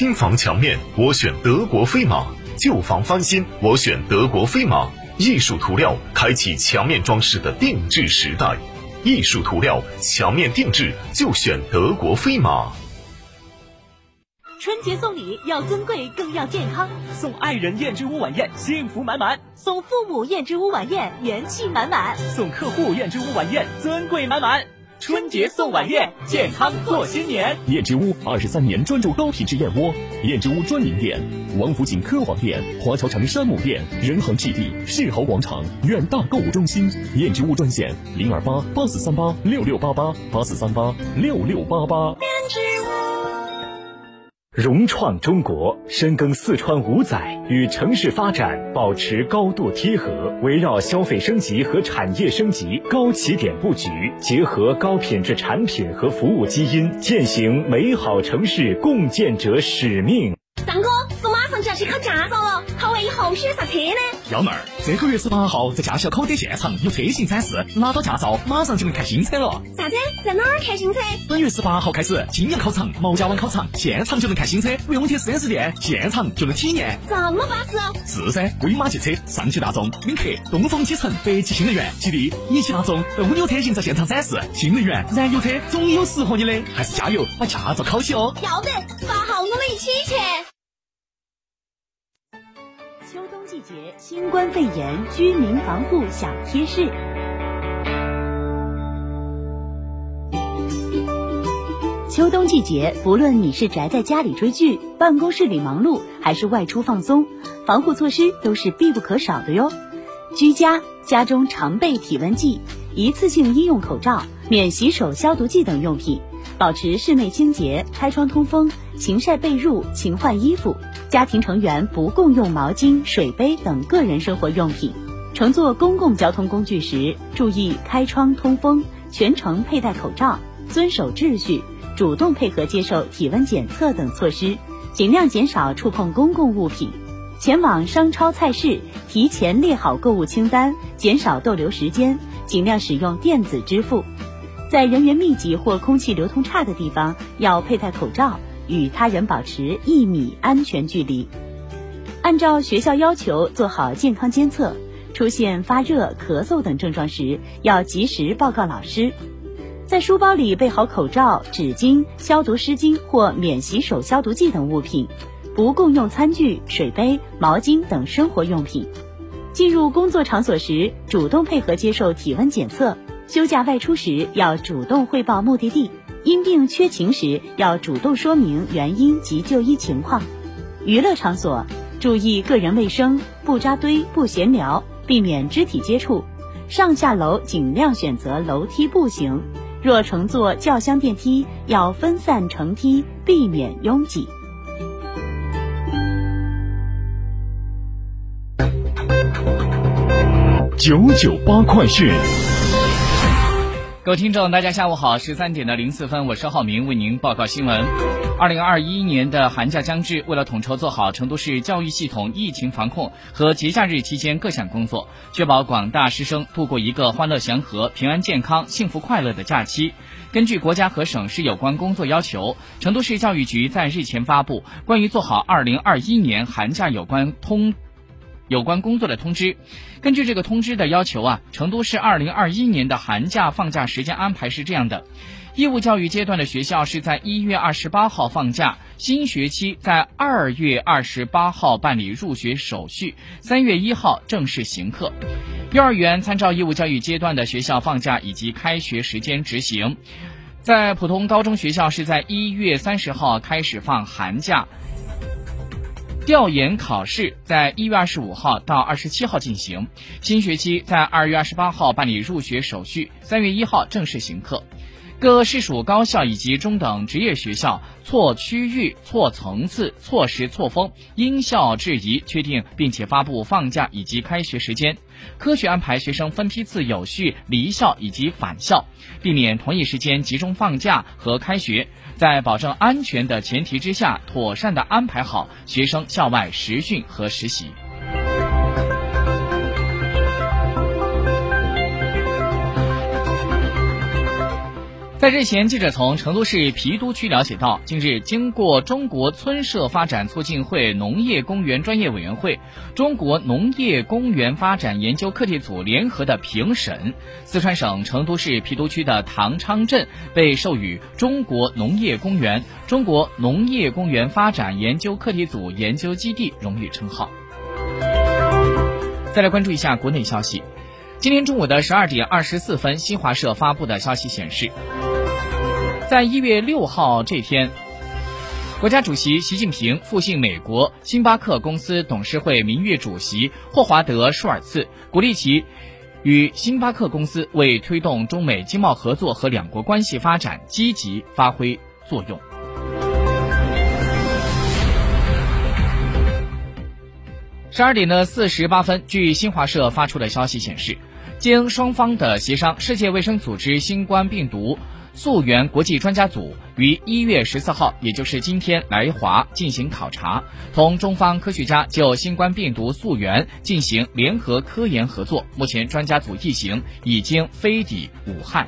新房墙面，我选德国飞马；旧房翻新，我选德国飞马。艺术涂料开启墙面装饰的定制时代，艺术涂料墙面定制就选德国飞马。春节送礼要尊贵更要健康，送爱人燕之屋晚宴，幸福满满；送父母燕之屋晚宴，元气满满；送客户燕之屋晚宴，尊贵满满。春节送晚宴，健康过新年。燕之屋二十三年专注高品质燕窝，燕之屋专营店：王府井科华店、华侨城山姆店、仁恒置地、世豪广场、远大购物中心。燕之屋专线：零二八八四三八六六八八八四三八六六八八。融创中国深耕四川五载，与城市发展保持高度贴合，围绕消费升级和产业升级高起点布局，结合高品质产品和服务基因，践行美好城市共建者使命。去考驾照了，考完以后选啥车呢？幺妹儿，这个月十八号在驾校考点现场有车型展示，拿到驾照马上就能看新车了。啥子？在哪儿看新车？本月十八号开始，金阳考场、毛家湾考场现场就能看新车，不用去四 S 店，现场就能体验。这么巴适？是噻，威马汽车、上汽大众、领克、东风启辰、北汽新能源、吉利、一汽大众都有车型在现场展示。新能源、燃油车总有适合你的，还是加油把驾照考起哦。要得，十八号我们一起去。秋冬季节，新冠肺炎居民防护小贴士。秋冬季节，不论你是宅在家里追剧、办公室里忙碌，还是外出放松，防护措施都是必不可少的哟。居家，家中常备体温计、一次性医用口罩、免洗手消毒剂等用品，保持室内清洁，开窗通风，勤晒被褥，勤换衣服。家庭成员不共用毛巾、水杯等个人生活用品。乘坐公共交通工具时，注意开窗通风，全程佩戴口罩，遵守秩序。主动配合接受体温检测等措施，尽量减少触碰公共物品。前往商超菜市，提前列好购物清单，减少逗留时间，尽量使用电子支付。在人员密集或空气流通差的地方，要佩戴口罩，与他人保持一米安全距离。按照学校要求做好健康监测，出现发热、咳嗽等症状时，要及时报告老师。在书包里备好口罩、纸巾、消毒湿巾或免洗手消毒剂等物品，不共用餐具、水杯、毛巾等生活用品。进入工作场所时，主动配合接受体温检测；休假外出时，要主动汇报目的地；因病缺勤时，要主动说明原因及就医情况。娱乐场所注意个人卫生，不扎堆、不闲聊，避免肢体接触。上下楼尽量选择楼梯步行。若乘坐轿厢电梯，要分散乘梯，避免拥挤。九九八快讯。各位听众，大家下午好，十三点的零四分，我是浩明，为您报告新闻。二零二一年的寒假将至，为了统筹做好成都市教育系统疫情防控和节假日期间各项工作，确保广大师生度过一个欢乐祥和、平安健康、幸福快乐的假期，根据国家和省市有关工作要求，成都市教育局在日前发布关于做好二零二一年寒假有关通。有关工作的通知，根据这个通知的要求啊，成都市二零二一年的寒假放假时间安排是这样的：义务教育阶段的学校是在一月二十八号放假，新学期在二月二十八号办理入学手续，三月一号正式行课。幼儿园参照义务教育阶段的学校放假以及开学时间执行。在普通高中学校是在一月三十号开始放寒假。调研考试在一月二十五号到二十七号进行，新学期在二月二十八号办理入学手续，三月一号正式行课。各市属高校以及中等职业学校错区域、错层次、错时错峰，因校质疑确定并且发布放假以及开学时间，科学安排学生分批次有序离校以及返校，避免同一时间集中放假和开学，在保证安全的前提之下，妥善的安排好学生校外实训和实习。在日前，记者从成都市郫都区了解到，近日经过中国村社发展促进会农业公园专业委员会、中国农业公园发展研究课题组联合的评审，四川省成都市郫都区的唐昌镇被授予中国农业公园、中国农业公园发展研究课题组研究基地荣誉称号。再来关注一下国内消息，今天中午的十二点二十四分，新华社发布的消息显示。在一月六号这天，国家主席习近平复信美国星巴克公司董事会名誉主席霍华德·舒尔茨，鼓励其与星巴克公司为推动中美经贸合作和两国关系发展积极发挥作用。十二点的四十八分，据新华社发出的消息显示，经双方的协商，世界卫生组织新冠病毒。溯源国际专家组于一月十四号，也就是今天来华进行考察，同中方科学家就新冠病毒溯源进行联合科研合作。目前，专家组一行已经飞抵武汉。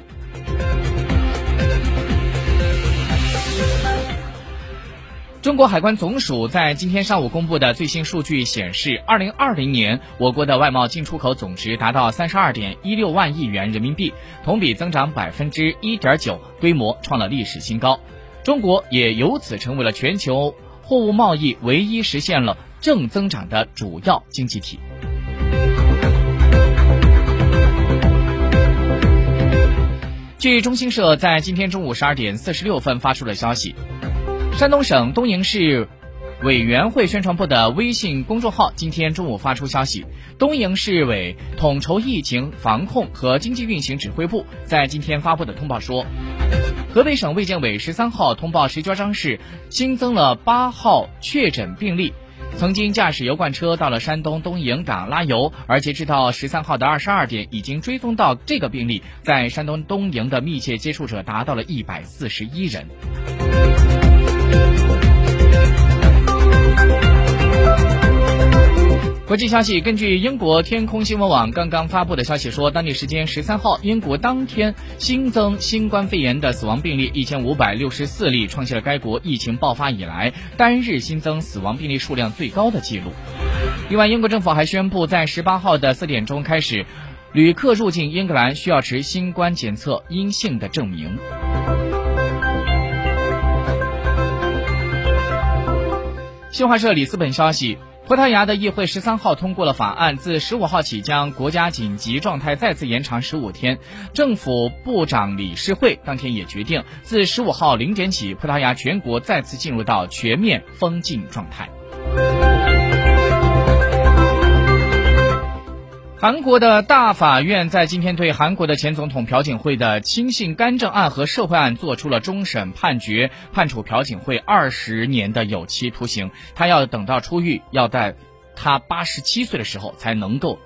中国海关总署在今天上午公布的最新数据显示，二零二零年我国的外贸进出口总值达到三十二点一六万亿元人民币，同比增长百分之一点九，规模创了历史新高。中国也由此成为了全球货物贸易唯一实现了正增长的主要经济体。据中新社在今天中午十二点四十六分发出的消息。山东省东营市委员会宣传部的微信公众号今天中午发出消息，东营市委统筹疫情防控和经济运行指挥部在今天发布的通报说，河北省卫健委十三号通报石家庄市新增了八号确诊病例，曾经驾驶油罐车到了山东东营港拉油，而截止到十三号的二十二点，已经追踪到这个病例在山东东营的密切接触者达到了一百四十一人。国际消息，根据英国天空新闻网刚刚发布的消息说，当地时间十三号，英国当天新增新冠肺炎的死亡病例一千五百六十四例，创下了该国疫情爆发以来单日新增死亡病例数量最高的记录。另外，英国政府还宣布，在十八号的四点钟开始，旅客入境英格兰需要持新冠检测阴性的证明。新华社里斯本消息。葡萄牙的议会十三号通过了法案，自十五号起将国家紧急状态再次延长十五天。政府部长理事会当天也决定，自十五号零点起，葡萄牙全国再次进入到全面封禁状态。韩国的大法院在今天对韩国的前总统朴槿惠的亲信干政案和受贿案作出了终审判决，判处朴槿惠二十年的有期徒刑。他要等到出狱，要在他八十七岁的时候才能够。